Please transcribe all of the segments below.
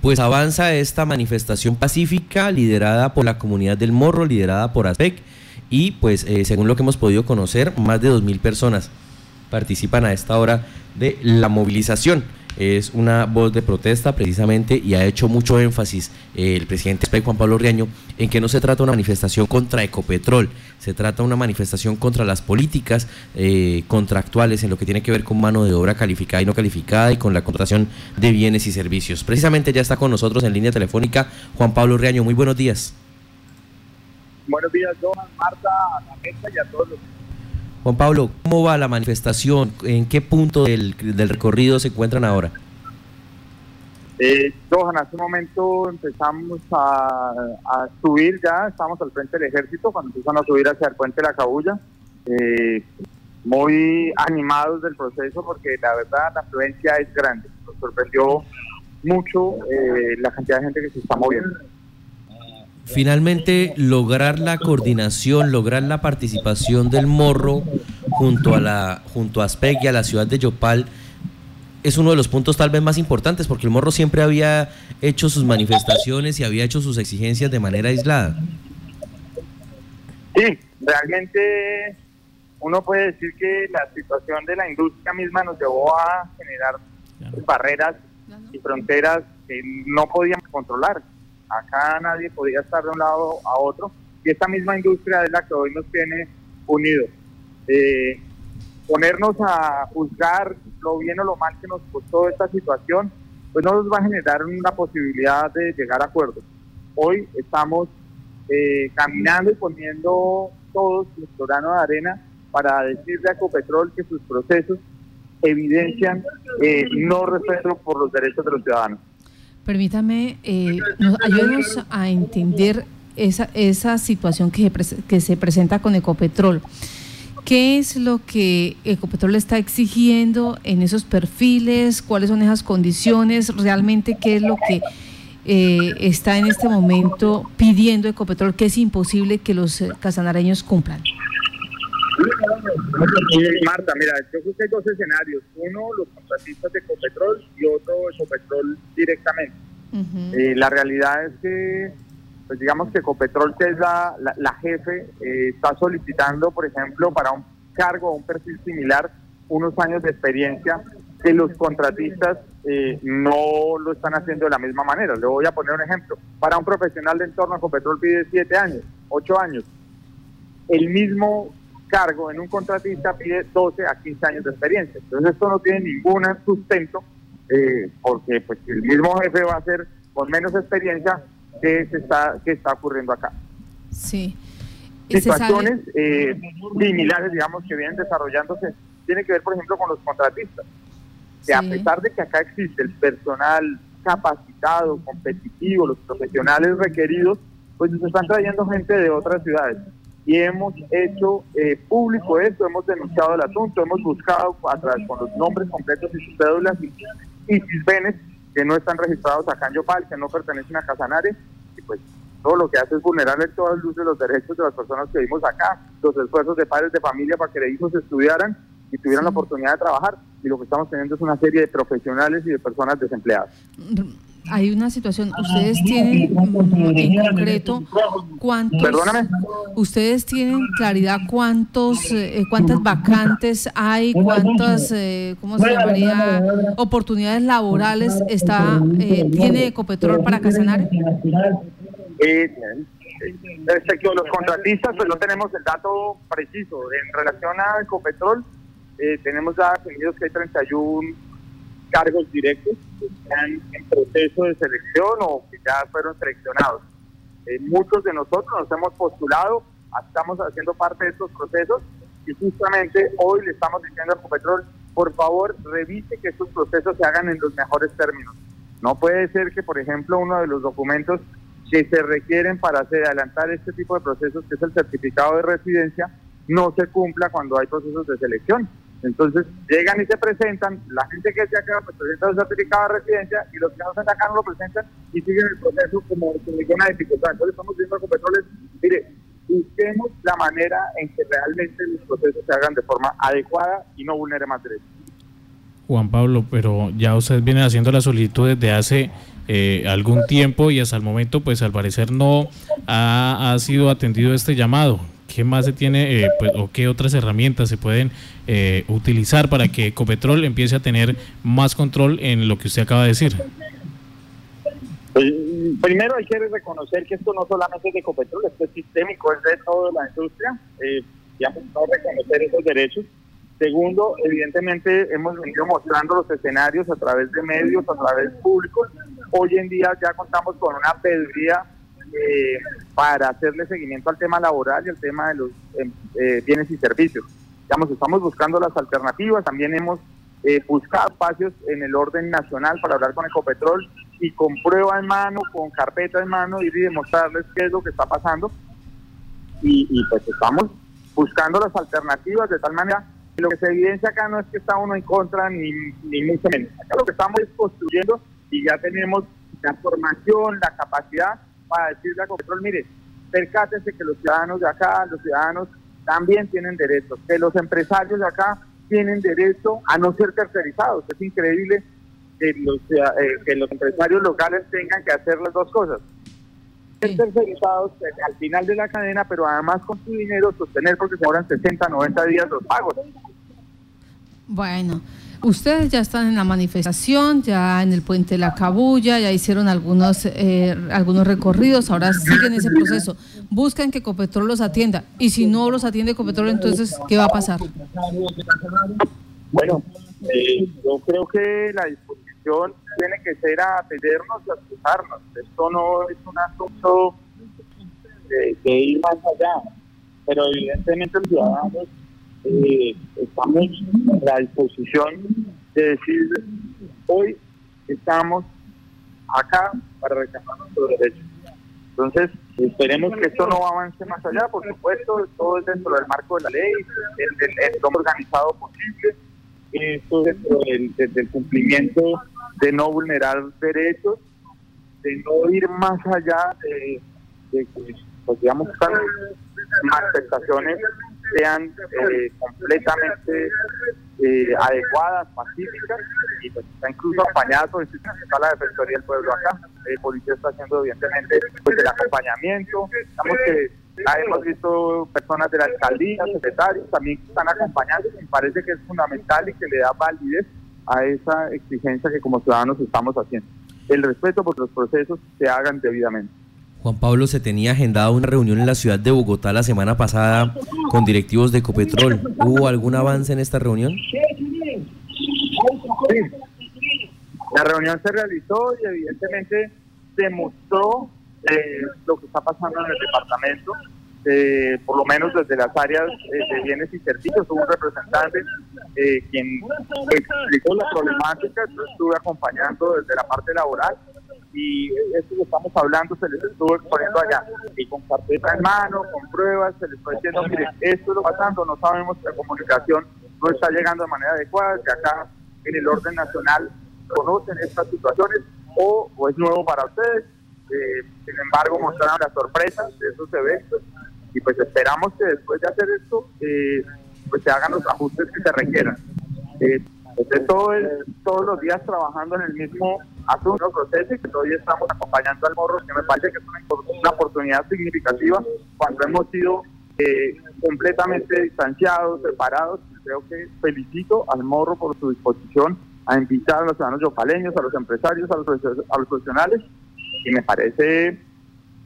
Pues avanza esta manifestación pacífica liderada por la comunidad del Morro, liderada por ASPEC y pues eh, según lo que hemos podido conocer, más de 2.000 personas participan a esta hora de la movilización es una voz de protesta precisamente y ha hecho mucho énfasis eh, el presidente Juan Pablo Riaño en que no se trata de una manifestación contra Ecopetrol, se trata de una manifestación contra las políticas eh, contractuales en lo que tiene que ver con mano de obra calificada y no calificada y con la contratación de bienes y servicios. Precisamente ya está con nosotros en línea telefónica Juan Pablo Riaño. Muy buenos días. Buenos días, Johan, Marta, la y a todos los Juan Pablo, ¿cómo va la manifestación? ¿En qué punto del, recorrido se encuentran ahora? Eh, Johan, hace un momento empezamos a, subir ya, estamos al frente del ejército, cuando empiezan a subir hacia el puente de la Cabulla. Eh, muy animados del proceso porque la verdad la afluencia es grande. Nos sorprendió mucho eh, la cantidad de gente que se está moviendo finalmente lograr la coordinación, lograr la participación del morro junto a la junto a Aspec y a la ciudad de Yopal es uno de los puntos tal vez más importantes porque el morro siempre había hecho sus manifestaciones y había hecho sus exigencias de manera aislada. Sí, realmente uno puede decir que la situación de la industria misma nos llevó a generar barreras y fronteras que no podíamos controlar. Acá nadie podía estar de un lado a otro y esta misma industria es la que hoy nos tiene unidos. Eh, ponernos a juzgar lo bien o lo mal que nos costó esta situación, pues no nos va a generar una posibilidad de llegar a acuerdos. Hoy estamos eh, caminando y poniendo todos nuestro grano de arena para decirle a Ecopetrol que sus procesos evidencian eh, no respeto por los derechos de los ciudadanos. Permítame, eh, ayúdenos a entender esa, esa situación que se, que se presenta con Ecopetrol. ¿Qué es lo que Ecopetrol está exigiendo en esos perfiles? ¿Cuáles son esas condiciones? ¿Realmente qué es lo que eh, está en este momento pidiendo Ecopetrol que es imposible que los eh, casanareños cumplan? Marta, mira, yo creo que hay dos escenarios. Uno, los contratistas de Ecopetrol y otro, Ecopetrol directamente. Eh, la realidad es que, pues digamos que Ecopetrol, que es la, la, jefe, eh, está solicitando, por ejemplo, para un cargo o un perfil similar, unos años de experiencia que los contratistas eh, no lo están haciendo de la misma manera. Le voy a poner un ejemplo. Para un profesional de entorno, Ecopetrol pide siete años, ocho años. El mismo cargo en un contratista pide 12 a 15 años de experiencia. Entonces esto no tiene ningún sustento eh, porque pues el mismo jefe va a ser con menos experiencia que se está que está ocurriendo acá. Sí. Situaciones eh, similares, digamos, que vienen desarrollándose, tiene que ver, por ejemplo, con los contratistas. Que a pesar de que acá existe el personal capacitado, competitivo, los profesionales requeridos, pues nos están trayendo gente de otras ciudades y hemos hecho eh, público esto, hemos denunciado el asunto, hemos buscado a través con los nombres completos y sus cédulas y, y cisbenes que no están registrados acá en Yopal, que no pertenecen a Casanare, y pues todo lo que hace es vulnerarle todas luces los derechos de las personas que vivimos acá, los esfuerzos de padres de familia para que los hijos estudiaran y tuvieran la oportunidad de trabajar, y lo que estamos teniendo es una serie de profesionales y de personas desempleadas hay una situación, ustedes tienen en concreto cuántos, Perdóname. ustedes tienen claridad cuántos, eh, cuántas vacantes hay, cuántas, eh, ¿cómo se llamaría? Oportunidades laborales está eh, tiene Ecopetrol para Casanare. Eh, los contratistas, pues no tenemos el dato preciso. En relación a Ecopetrol, tenemos ya definidos que hay 31 cargos directos que están en proceso de selección o que ya fueron seleccionados. Eh, muchos de nosotros nos hemos postulado, estamos haciendo parte de estos procesos y justamente hoy le estamos diciendo al Copetrol, por favor revise que estos procesos se hagan en los mejores términos. No puede ser que, por ejemplo, uno de los documentos que se requieren para adelantar este tipo de procesos, que es el certificado de residencia, no se cumpla cuando hay procesos de selección. Entonces llegan y se presentan, la gente que se acá pues, presenta su certificado de residencia y los que no están acá no lo presentan y siguen el proceso como con ninguna dificultad. Entonces estamos viendo con Petroles, mire, busquemos la manera en que realmente los procesos se hagan de forma adecuada y no vulnere más derechos. Juan Pablo, pero ya ustedes vienen haciendo la solicitud desde hace eh, algún tiempo y hasta el momento, pues al parecer no ha, ha sido atendido este llamado. ¿Qué más se tiene eh, pues, o qué otras herramientas se pueden eh, utilizar para que Ecopetrol empiece a tener más control en lo que usted acaba de decir? Pues, primero hay que reconocer que esto no solamente es de Ecopetrol, esto es sistémico, es de toda la industria. Eh, ya hemos reconocer esos derechos. Segundo, evidentemente hemos venido mostrando los escenarios a través de medios, a través públicos. Hoy en día ya contamos con una pediría eh, para hacerle seguimiento al tema laboral y al tema de los em, eh, bienes y servicios. Digamos, estamos buscando las alternativas, también hemos eh, buscado espacios en el orden nacional para hablar con Ecopetrol y con prueba en mano, con carpeta en mano, ir y demostrarles qué es lo que está pasando. Y, y pues estamos buscando las alternativas de tal manera que lo que se evidencia acá no es que está uno en contra ni, ni mucho menos. Acá lo que estamos es construyendo y ya tenemos la formación, la capacidad para decirle a Ecopetrol, mire, percátese que los ciudadanos de acá, los ciudadanos también tienen derechos, que los empresarios de acá tienen derecho a no ser tercerizados. Es increíble que los, eh, que los empresarios locales tengan que hacer las dos cosas. Ser tercerizados eh, al final de la cadena, pero además con su dinero sostener porque se demoran 60, 90 días los pagos. Bueno, ustedes ya están en la manifestación, ya en el puente de la Cabulla, ya hicieron algunos eh, algunos recorridos, ahora siguen ese proceso. Buscan que Ecopetrol los atienda y si no los atiende Ecopetrol, entonces, ¿qué va a pasar? Bueno, eh, yo creo que la disposición tiene que ser a atendernos y a escucharnos. Esto no es un asunto de, de ir más allá, pero evidentemente los ciudadanos eh, estamos a la disposición de decir, hoy estamos acá para reclamar nuestros derechos. Entonces, esperemos que esto no avance más allá, por supuesto, todo es dentro del marco de la ley, el lo organizado posible, esto dentro del, cumplimiento de no vulnerar derechos, de no ir más allá de, de pues, digamos, sean eh, completamente eh, adecuadas, pacíficas y pues está incluso acompañadas por está la Defensoría del Pueblo acá. El policía está haciendo evidentemente pues el acompañamiento. Estamos que hemos visto personas de la alcaldía, secretarios, también están acompañando. Me parece que es fundamental y que le da validez a esa exigencia que como ciudadanos estamos haciendo. El respeto por los procesos se hagan debidamente. Juan Pablo, se tenía agendada una reunión en la ciudad de Bogotá la semana pasada con directivos de Ecopetrol. ¿Hubo algún avance en esta reunión? Sí. La reunión se realizó y evidentemente demostró eh, lo que está pasando en el departamento, eh, por lo menos desde las áreas eh, de bienes y servicios. Hubo un representante eh, quien explicó la problemática, yo estuve acompañando desde la parte laboral y esto que estamos hablando se les estuvo exponiendo allá y con carpeta en mano, con pruebas, se les fue diciendo, mire, esto es lo pasando, no sabemos que la comunicación no está llegando de manera adecuada, que acá en el orden nacional conocen estas situaciones o, es nuevo para ustedes. Eh, sin embargo, mostraron las sorpresas de esos eventos y pues esperamos que después de hacer esto, eh, pues se hagan los ajustes que se requieran. Eh, pues todo es, todos los días trabajando en el mismo asunto, proceso y que todavía estamos acompañando al morro, que me parece que es una, una oportunidad significativa cuando hemos sido eh, completamente distanciados, separados. Creo que felicito al morro por su disposición a invitar a los ciudadanos yopaleños, a los empresarios, a los, a los profesionales y me parece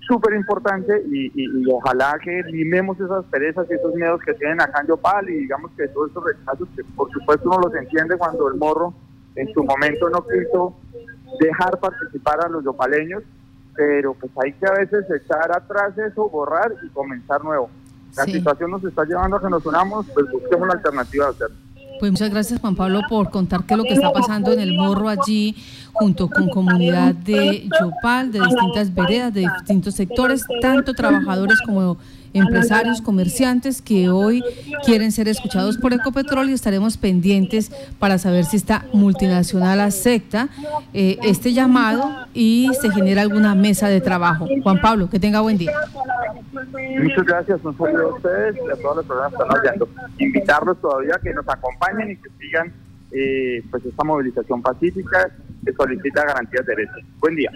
súper importante y, y, y, ojalá que limemos esas perezas y esos miedos que tienen acá en Yopal y digamos que todos estos rechazos que por supuesto uno los entiende cuando el morro en su momento no quiso dejar participar a los yopaleños, pero pues hay que a veces echar atrás eso, borrar y comenzar nuevo. La sí. situación nos está llevando a que nos unamos, pues busquemos una alternativa. Pues muchas gracias Juan Pablo por contar qué es lo que está pasando en el morro allí junto con comunidad de Yopal, de distintas veredas, de distintos sectores, tanto trabajadores como empresarios, comerciantes que hoy quieren ser escuchados por Ecopetrol y estaremos pendientes para saber si esta multinacional acepta eh, este llamado y se genera alguna mesa de trabajo. Juan Pablo, que tenga buen día. Muchas gracias, un saludo a ustedes y a todas las personas que están oyendo. Invitarlos todavía que nos acompañen y que sigan eh, pues esta movilización pacífica que solicita garantías de derechos. Buen día.